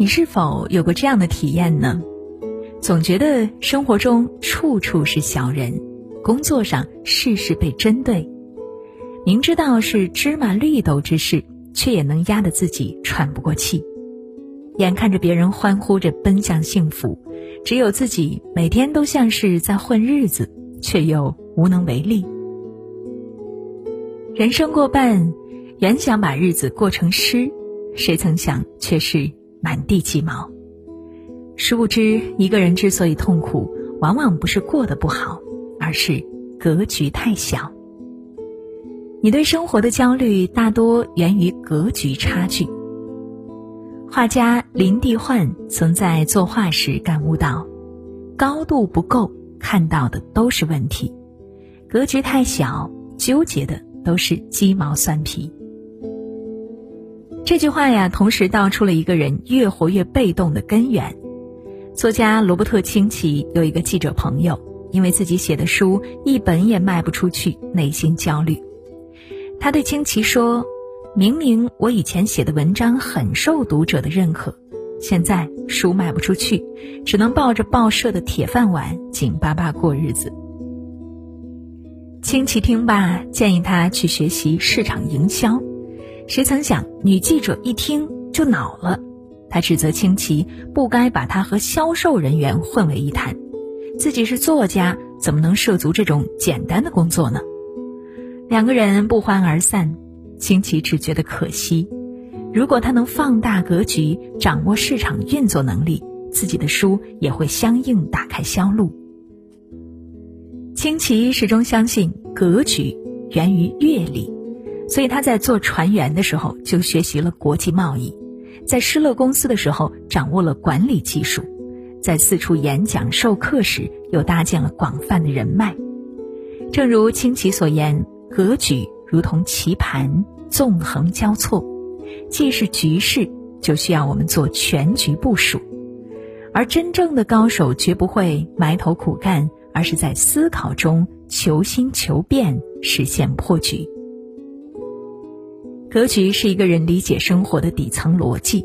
你是否有过这样的体验呢？总觉得生活中处处是小人，工作上事事被针对，明知道是芝麻绿豆之事，却也能压得自己喘不过气。眼看着别人欢呼着奔向幸福，只有自己每天都像是在混日子，却又无能为力。人生过半，原想把日子过成诗，谁曾想却是满地鸡毛。殊不知，一个人之所以痛苦，往往不是过得不好，而是格局太小。你对生活的焦虑，大多源于格局差距。画家林地焕曾在作画时感悟到：高度不够，看到的都是问题；格局太小，纠结的都是鸡毛蒜皮。这句话呀，同时道出了一个人越活越被动的根源。作家罗伯特清崎有一个记者朋友，因为自己写的书一本也卖不出去，内心焦虑。他对清崎说：“明明我以前写的文章很受读者的认可，现在书卖不出去，只能抱着报社的铁饭碗紧巴巴过日子。”清崎听罢，建议他去学习市场营销。谁曾想，女记者一听就恼了。她指责清奇不该把她和销售人员混为一谈，自己是作家，怎么能涉足这种简单的工作呢？两个人不欢而散。清奇只觉得可惜，如果他能放大格局，掌握市场运作能力，自己的书也会相应打开销路。清奇始终相信格局源于阅历，所以他在做船员的时候就学习了国际贸易。在施乐公司的时候，掌握了管理技术；在四处演讲授课时，又搭建了广泛的人脉。正如清奇所言：“格局如同棋盘，纵横交错，既是局势，就需要我们做全局部署。而真正的高手绝不会埋头苦干，而是在思考中求新求变，实现破局。”格局是一个人理解生活的底层逻辑。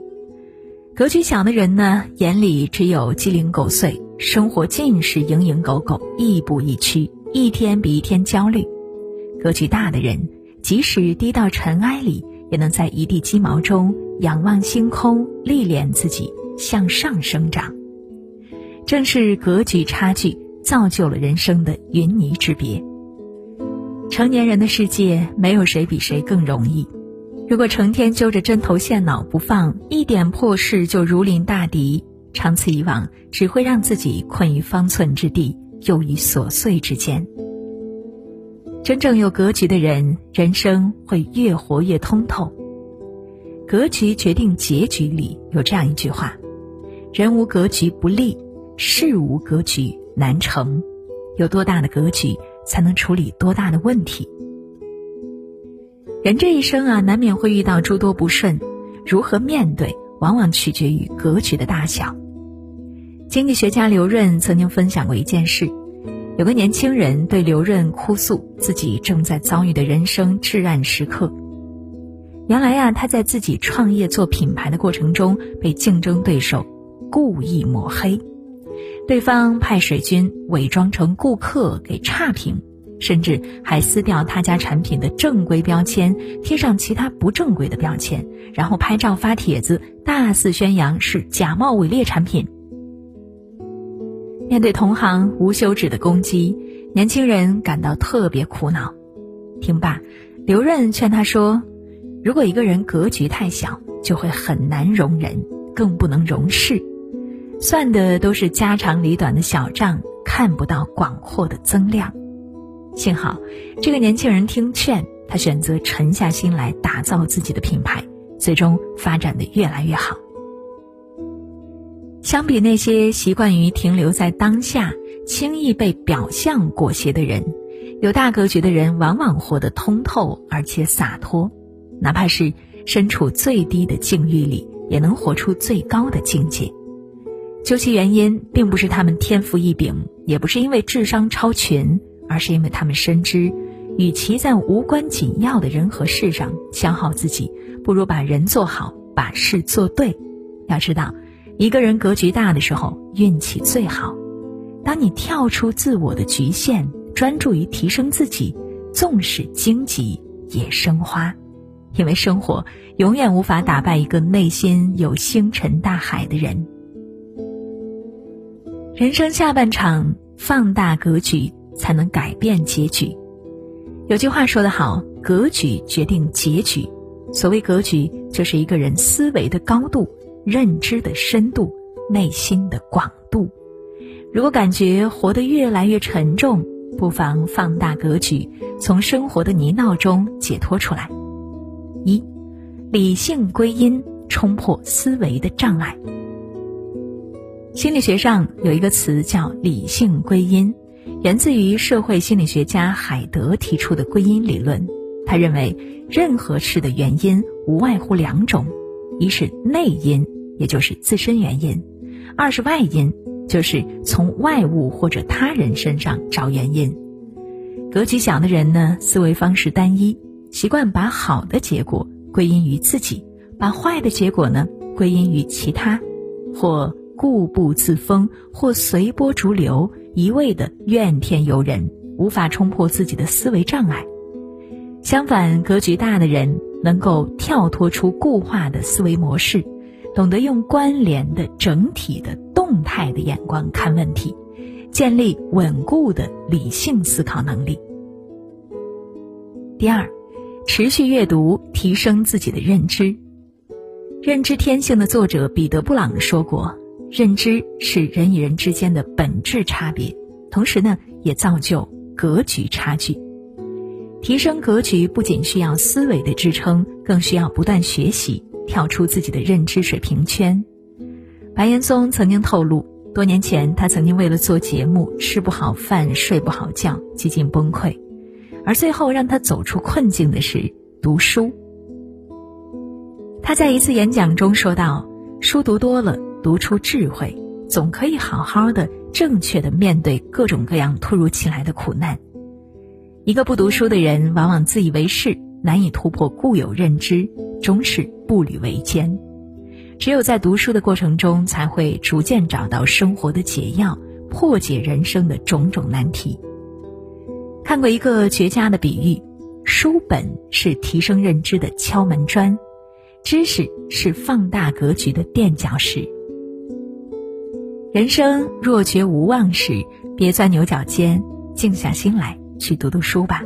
格局小的人呢，眼里只有鸡零狗碎，生活尽是蝇营狗苟，亦步亦趋，一天比一天焦虑。格局大的人，即使低到尘埃里，也能在一地鸡毛中仰望星空，历练自己向上生长。正是格局差距，造就了人生的云泥之别。成年人的世界，没有谁比谁更容易。如果成天揪着针头线脑不放，一点破事就如临大敌，长此以往，只会让自己困于方寸之地，囿于琐碎之间。真正有格局的人，人生会越活越通透。格局决定结局里有这样一句话：人无格局不立，事无格局难成。有多大的格局，才能处理多大的问题。人这一生啊，难免会遇到诸多不顺，如何面对，往往取决于格局的大小。经济学家刘润曾经分享过一件事：有个年轻人对刘润哭诉自己正在遭遇的人生至暗时刻。原来呀，他在自己创业做品牌的过程中，被竞争对手故意抹黑，对方派水军伪装成顾客给差评。甚至还撕掉他家产品的正规标签，贴上其他不正规的标签，然后拍照发帖子，大肆宣扬是假冒伪劣产品。面对同行无休止的攻击，年轻人感到特别苦恼。听罢，刘润劝他说：“如果一个人格局太小，就会很难容人，更不能容事，算的都是家长里短的小账，看不到广阔的增量。”幸好，这个年轻人听劝，他选择沉下心来打造自己的品牌，最终发展的越来越好。相比那些习惯于停留在当下、轻易被表象裹挟的人，有大格局的人往往活得通透而且洒脱，哪怕是身处最低的境遇里，也能活出最高的境界。究其原因，并不是他们天赋异禀，也不是因为智商超群。而是因为他们深知，与其在无关紧要的人和事上消耗自己，不如把人做好，把事做对。要知道，一个人格局大的时候，运气最好。当你跳出自我的局限，专注于提升自己，纵使荆棘也生花。因为生活永远无法打败一个内心有星辰大海的人。人生下半场，放大格局才能改变结局。有句话说得好：“格局决定结局。”所谓格局，就是一个人思维的高度、认知的深度、内心的广度。如果感觉活得越来越沉重，不妨放大格局，从生活的泥淖中解脱出来。一，理性归因，冲破思维的障碍。心理学上有一个词叫“理性归因”，源自于社会心理学家海德提出的归因理论。他认为，任何事的原因无外乎两种：一是内因，也就是自身原因；二是外因，就是从外物或者他人身上找原因。格局小的人呢，思维方式单一。习惯把好的结果归因于自己，把坏的结果呢归因于其他，或固步自封，或随波逐流，一味的怨天尤人，无法冲破自己的思维障碍。相反，格局大的人能够跳脱出固化的思维模式，懂得用关联的、整体的、动态的眼光看问题，建立稳固的理性思考能力。第二。持续阅读，提升自己的认知。《认知天性》的作者彼得·布朗说过：“认知是人与人之间的本质差别，同时呢，也造就格局差距。提升格局不仅需要思维的支撑，更需要不断学习，跳出自己的认知水平圈。”白岩松曾经透露，多年前他曾经为了做节目吃不好饭、睡不好觉，几近崩溃。而最后让他走出困境的是读书。他在一次演讲中说道：“书读多了，读出智慧，总可以好好的、正确的面对各种各样突如其来的苦难。一个不读书的人，往往自以为是，难以突破固有认知，终是步履维艰。只有在读书的过程中，才会逐渐找到生活的解药，破解人生的种种难题。”看过一个绝佳的比喻，书本是提升认知的敲门砖，知识是放大格局的垫脚石。人生若觉无望时，别钻牛角尖，静下心来去读读书吧。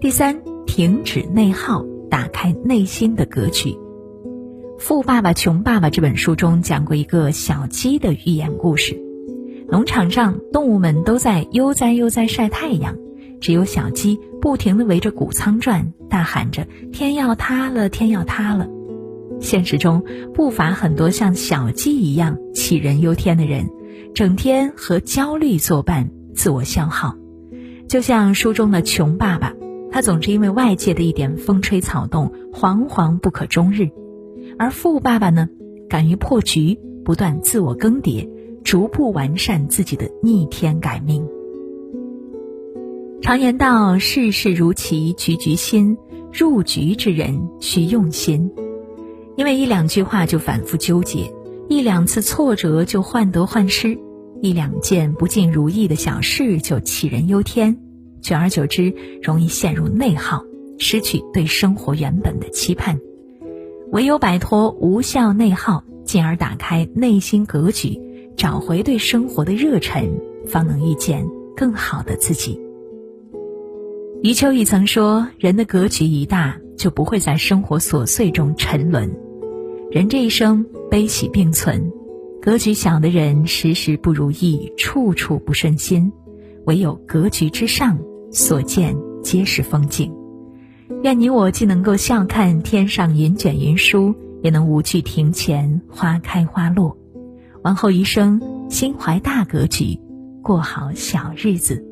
第三，停止内耗，打开内心的格局。《富爸爸穷爸爸》这本书中讲过一个小鸡的寓言故事。农场上，动物们都在悠哉悠哉晒太阳，只有小鸡不停地围着谷仓转，大喊着“天要塌了，天要塌了”。现实中不乏很多像小鸡一样杞人忧天的人，整天和焦虑作伴，自我消耗。就像书中的穷爸爸，他总是因为外界的一点风吹草动，惶惶不可终日；而富爸爸呢，敢于破局，不断自我更迭。逐步完善自己的逆天改命。常言道：“事事如棋局局新，入局之人需用心。”因为一两句话就反复纠结，一两次挫折就患得患失，一两件不尽如意的小事就杞人忧天，久而久之，容易陷入内耗，失去对生活原本的期盼。唯有摆脱无效内耗，进而打开内心格局。找回对生活的热忱，方能遇见更好的自己。余秋雨曾说：“人的格局一大，就不会在生活琐碎中沉沦。人这一生悲喜并存，格局小的人时时不如意，处处不顺心。唯有格局之上，所见皆是风景。愿你我既能够笑看天上云卷云舒，也能无惧庭前花开花落。”往后余生，心怀大格局，过好小日子。